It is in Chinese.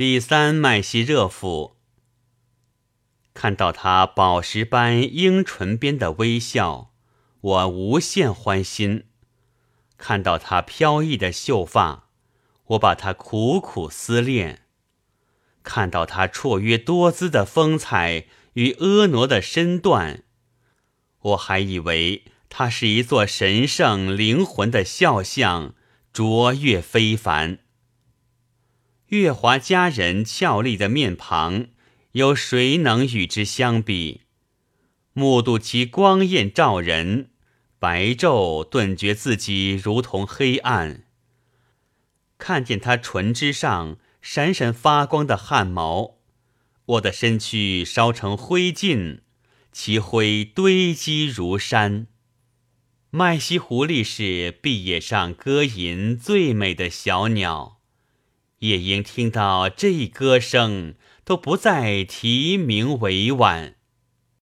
第三麦西热腹，看到他宝石般樱唇边的微笑，我无限欢心；看到他飘逸的秀发，我把他苦苦思恋；看到他绰约多姿的风采与婀娜的身段，我还以为他是一座神圣灵魂的肖像，卓越非凡。月华佳人俏丽的面庞，有谁能与之相比？目睹其光艳照人，白昼顿觉自己如同黑暗。看见他唇之上闪闪发光的汗毛，我的身躯烧成灰烬，其灰堆积如山。麦西狐狸是碧野上歌吟最美的小鸟。夜莺听到这歌声，都不再啼鸣委婉。